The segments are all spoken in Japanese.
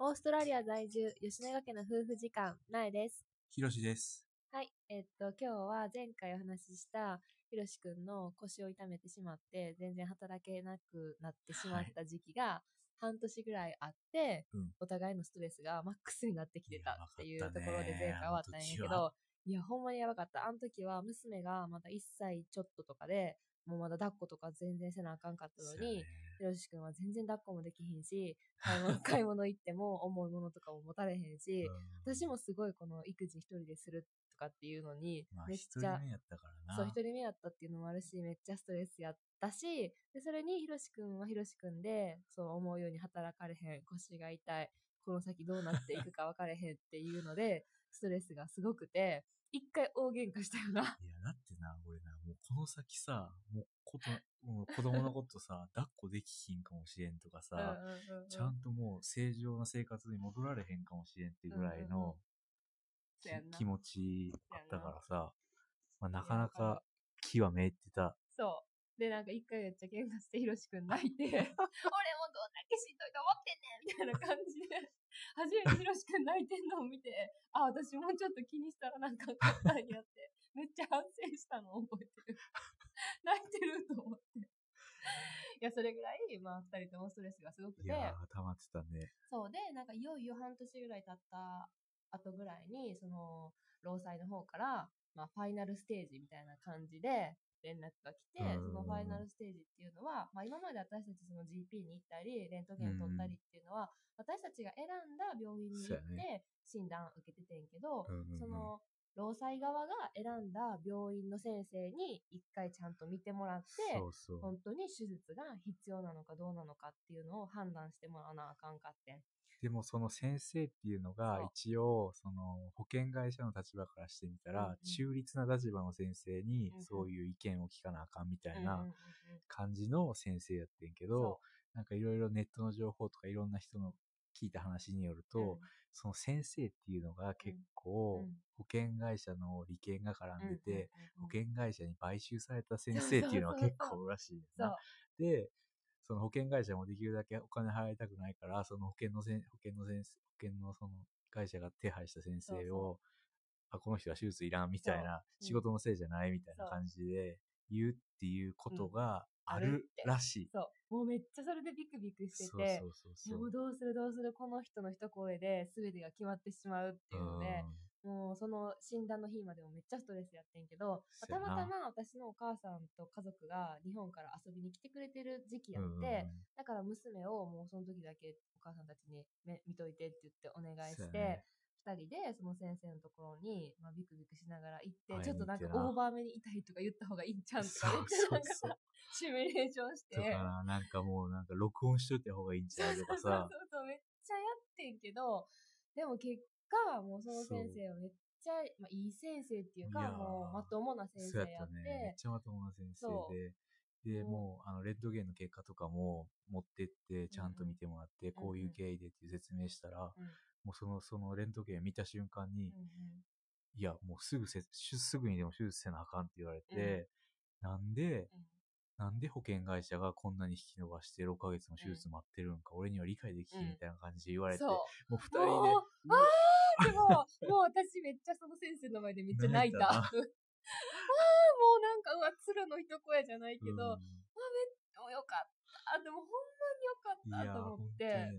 オーストラリア在住、吉永家の夫婦時間、なえです。ひろしです。はい。えっと、今日は前回お話しした、ひろしくんの腰を痛めてしまって、全然働けなくなってしまった時期が、半年ぐらいあって、うんお互いのストレスがマックスになってきてたっていうところで前回終わったんやけど、いや、ほんまにやばかった。あの時は娘がまだ1歳ちょっととかで、もうまだ抱っことか全然せなあかんかったのに、ひろしくんは全然抱っこもできひんし、買い物 買い物行っても重いものとかも持たれへんし、うん私もすごいこの育児一人でするとかっていうのにまあ、めっ一ちゃ、人目やったからな。そう一人目やったっていうのもあるしめっちゃストレスやったしでそれにひろしくんはひろしくんでそう思うように働かれへん腰が痛いこの先どうなっていくか分かれへんっていうので ストレスがすごくて一回大喧嘩したよないや、だってな、俺な、もうこの先さ、もうこと、もう子供のことさ、抱っこできひんかもしれんとかさ、うんうんうんうん。ちゃんともう正常な生活に戻られへんかもしれんっていうぐらいうんうんうやん気持ちあったからさ、まあ、なかなか気はめいってた。そう。でなんか一回めっちゃ喧嘩してひろしくん泣いて 俺もどんだけしんどいと思ってんねんみたいな感じで初めてひろしくん泣いてんのを見てあ私もうちょっと気にしたらなんかあかったんやってめっちゃ反省したのを覚えてる 泣いてると思って。いやそれぐらいまあ二人ともストレスがすごくて。いやー、溜まってたね。そうで、なんかいよいよ半年ぐらい経った後ぐらいに、その、労災の方から、まあ、ファイナルステージみたいな感じで連絡が来て、うん。そのファイナルステージっていうのは、まあ、今まで私たちその GP に行ったり、レントゲン取ったりっていうのは、私たちが選んだ病院に行って診断受けててんけど、うんうんうん。その、労災側が選んだ病院の先生に一回ちゃんと見てもらって、そうそう。本当に手術が必要なのかどうなのかっていうのを判断してもらわなあかんかってん。でもその先生っていうのが一応その保険会社の立場からしてみたら、中立な立場の先生にそういう意見を聞かなあかんみたいな感じの先生やってんけど、そなんかいろいろネットの情報とかいろんな人の聞いた話によると、うん。その先生っていうのが結構うん。保険会社の利権が絡んでて、保険会社に買収された先生っていうのは結構らしいねんそう。な。で、その保険会社もできるだけお金払いたくないから、その保険のせん保険の先生、保険のその会社が手配した先生を、あ、この人は手術いらんみたいな、仕事のせいじゃないみたいな感じで言うっていうことがああるらしい。そう。もうめっちゃそれでビクビクしてて、そうそうそう。もどうするどうするこの人の一声で全てが決まってしまうっていうので、もうその診断の日までもめっちゃストレスやってんけど、そうやなたまたま私のお母さんと家族が日本から遊びに来てくれてる時期やって、だから娘をもうその時だけお母さんたちにめ見といてって言ってお願いして、二人でその先生のところに、まあ、ビクビクしながら行って、ちょっとなんかオーバーめに痛いとか言った方がいいんちゃうんとかそうそうんなかそう。シミュレーションして。な、なんかもうなんか録音しといた方がいいんちゃうとかそうさそう、そう、めっちゃやってんけど、でも結果、もうその先生はめっちゃ、まあ、いい先生っていうか、もうまともな先生やって、ね。めっちゃまともな先生そで。で、う。んもう、あの、レッドゲンの結果とかも持ってって、ちゃんと見てもらって、こういう経緯でっていう説明したら、うんもうその、そのレントゲン見た瞬間に、うんうんいや、もうすぐせ、しすぐにでも手術せなあかんって言われて、なんで、うんなんで保険会社がこんなに引き延ばして6ヶ月の手術待ってるんか、俺には理解できひんみたいな感じで言われて。もう二人で、あーでも、もう私めっちゃその先生の前でめっちゃ泣いた。ああ、もうなんか、うわ、鶴の一声じゃないけど、うんあ、めっちゃよかった。でもほんまによかったと思って。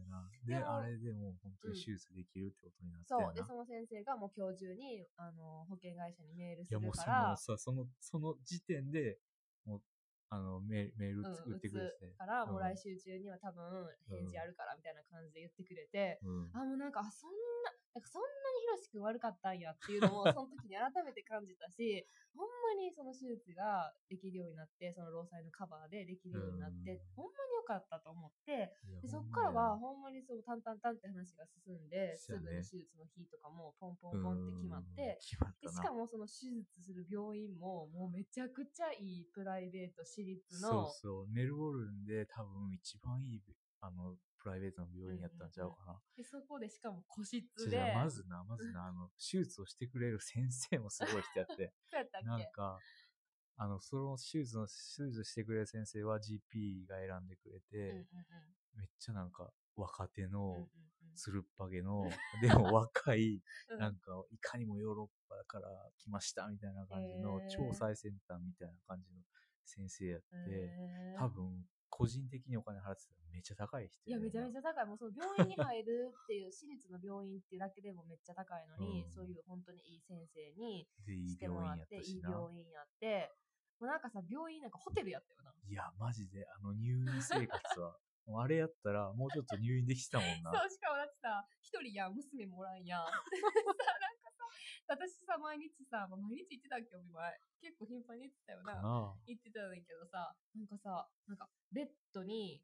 な。で、あれでもう本当に手術できるってことになってそう。で、その先生がもう今日中に、あの、保険会社にメールすいやもうそるからの、さ、その、その時点で、もう、あの、メメールうん、打ってくれて打つ。から、もううん来週中には多分返事あるからみたいな感じで言ってくれて、うん。あ、もうなんか、あそんな、なんかそんなにひろしくん悪かったんやっていうのも、その時に改めて感じたし、ほんまにその手術ができるようになって、その労災のカバーでできるようになって、うんほんまに良かったと思って、でそっからは、ほんまにそう、タンタンタンって話が進んで、すぐに手術の日とかもポンポンポンって決まって、うん決まったな。でしかもその手術する病院も、もうめちゃくちゃいいプライベート、私立そうの、そう。メルボルンで多分一番いい、あの、プライベートの病院やったんちゃうかな。でそこでしかも個室じで、まずな、まずな、あの、手術をしてくれる先生もすごい人やって。そうやったっけ？なんか、あの、その手術の、手術してくれる先生は GP が選んでくれて、うんうんめっちゃなんか若手うん。うんのうん、つるっぱげの、でも若い、うん。なんか、いかにもヨーロッパから来ましたみたいな感じの超最先端みたいな感じの先生やって、へー。多分、個人的にお金払ってたらめっちゃ高い人いや、めちゃめちゃ。ゃ高い。もうその病院に入るっていう、私立の病院っていうだけでもめっちゃ高いのに、うんそういう本当にいい先生にしてもらって、いい病院やって、もうなんかさ、病院なんかホテルやったよな。いや、マジで、あの入院生活は、あれやったら、もうちょっと入院できてたもんな。そう、しかもだってさ、一人やん、娘もおらんやん。さ、なんかさ、私さ、毎日さ、まあ毎日行ってたっけ、お見舞い。結構頻繁に行ってたよな。行ってたんだけどさ、なんかさ、なんか、ベッドに、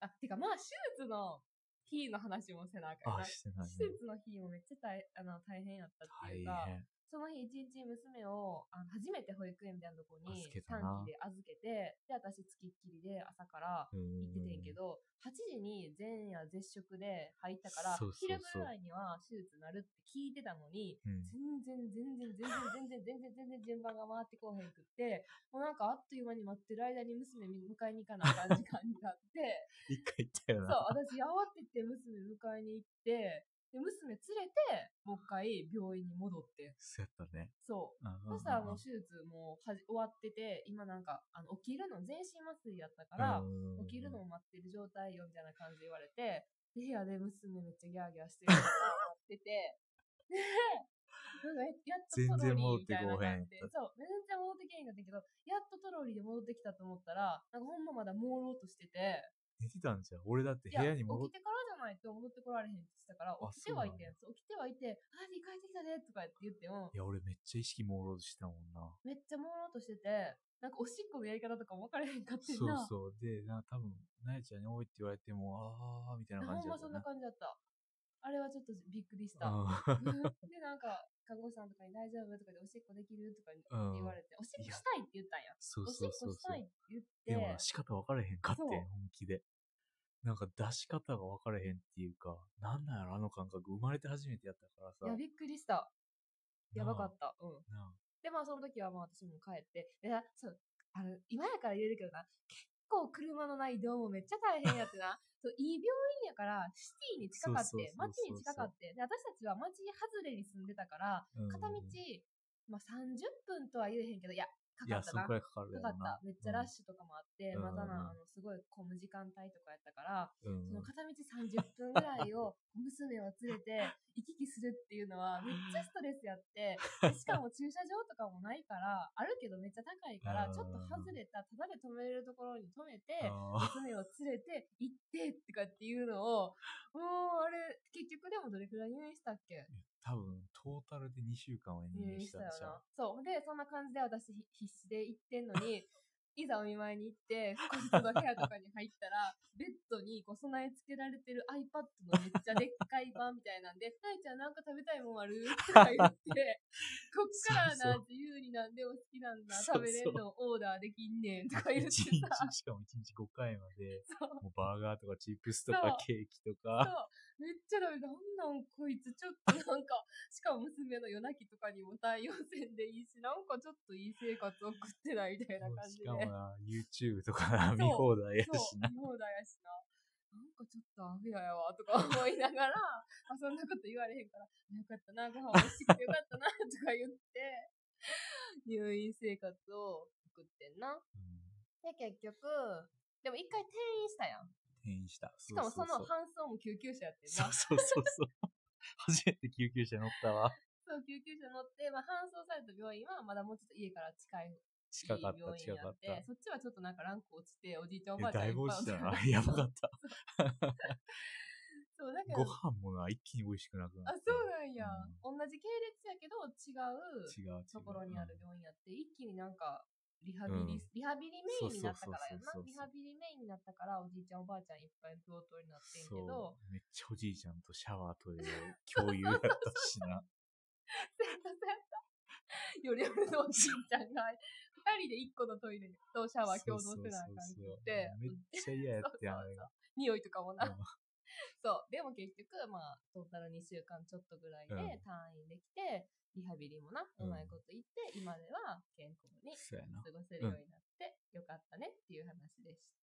あ、てかまあ、手術の日の話もせなあかんな。してない手ね。術の日もめっちゃ大あの大変やったって大いうか、変。その日一日娘をあの初めて保育園みたいなとこに短期で預けて、で、私つきっきりで朝からうん行っててんけど、8時に前夜絶食で入ったから、昼ぐらいには手術なるって聞いてたのに、うん。全然全然全然全然全然全然順番が回ってこうへんくって、もうなんかあっという間に待ってる間に娘迎えに行かなあかん時間になって、一回行ったよそう、な。私慌てて娘迎えに行って、で、娘連れて、もう一回病院に戻って。そうやったね。そう。そしたらもう手術もうはじ終わってて、今なんか、あの、起きるの全身麻酔やったから、うん起きるのを待ってる状態よみたいな感じで言われて、で部屋で娘めっちゃギャーギャーして るってて、で、なんかやっとトロリーみたいな感じで、そう、全然戻ってけへんかったけど、やっとトロリーで戻ってきたと思ったら、なんかほんままだ朦朧としてて、寝てたんじゃん。俺だって部屋に戻っ起きてからじゃないと戻ってこられへんって言ってたから、あ起きてはいて起きてはいて、あ、リ帰ってきたねとかって言ってもい、や、俺めっちゃ意識朦朧としてたもんな。めっちゃ朦朧としてて、なんかおしっこのやり方とかも分からへんかってんそうな。そう。で、な多分、なえちゃんに多いって言われても、あーみたいなほんまそんな感じだったな。感じだった。あれはちょっとびっくりした。うん で、なんか、看護師さんとかに大丈夫？とかでおしっこできる？とか言われて、おしっこしたいって言ったんや。そうおしっそうそうそうこしたいって。言って、でもな、仕方分からへんかってんそう本気で。なんか出し方が分からへんっていうか、なんなんやろ、あの感覚。生まれて初めてやったからさ。いや、びっくりした。やばかった。うん。で、まあその時はまあ私も帰って、でなそう、あの、今やから言えるけどな、結構車のない移動もめっちゃ大変やってな、そう、いい病院やから、シティに近かって街に近かって、で、私たちは街外れに住んでたから、うん片道、まあ30分とは言えへんけど、いや、かかったな。かかった。。めっちゃラッシュとかもあって、うんまだな、うんあの、すごい混む時間帯とかやったから、うん。その片道30分ぐらいを娘を連れて 行き来するっていうのはめっちゃストレスやって、でしかも駐車場とかもないから、あるけどめっちゃ高いから、うんちょっと外れた、ただで止めれるところに止めて、娘を連れて行ってとかっていうのを、もうあれ、結局でもどれくらい入院したっけ？多分、タルで2週間は入院したんちゃうな。そう。で、そんな感じで私必死で行ってんのに、いざお見舞いに行って、個室の部屋とかに入ったら、ベッドにこう備え付けられてる iPad のめっちゃでっかい版みたいなんで、ないちゃんなんか食べたいもんある？とか言って、こっからな、自由になんでも好きなんだ、そうそう食べれるのオーダーできんねんとか言って一日さ、、しかも1日5回まで。もうバーガーとかチップスとかケーキとか。めっちゃダメ。なんなんこいつ、ちょっとなんか、しかも娘の夜泣きとかにも対応せんでいいし、なんかちょっといい生活を送ってないみたいな感じで。しかもな、YouTube とかな、見放題やしな。見放題やしな。なんかちょっとアフやわ、とか 思いながら、あ、そんなこと言われへんから、よかったな、ご飯美味しくてよかったな、とか言って、入院生活を送ってんな。うんで、結局、でも一回転院したやん。転院した。しかもその搬送も救急車やってんな。そうそうそうそう。初めて救急車乗ったわ。そう、救急車乗って、まあ、搬送された病院はまだもうちょっと家から近い近かった、近かった。そっちはちょっとなんかランク落ちて、おじいちゃんおばあちゃんいっぱいぶ落ちたやばかった。そう、だから、ご飯もな、一気に美味しくなくなあ、って。そうなんや。う同じ系列やけど、違う違う。ところにあるうん病院やって、一気になんか、リハビリ、うんリハビリメインになったからやんなそうそうそうそう。リハビリメインになったから、おじいちゃんおばあちゃんいっぱい病棟になってんけどそ、う。めっちゃおじいちゃんとシャワーとで 共有やったしな。そうそうやった。よりよりのおじいちゃんが、二人で一個のトイレとシャワー共同せなあかんくって、めっちゃ嫌やって、あれが。匂いとかもな。うん そう。でも結局、まあ、トータル2週間ちょっとぐらいでうん退院できて、リハビリもな、うんうまいこと言って、今では健康に。過ごせるようになって、よかったねっていう話でした。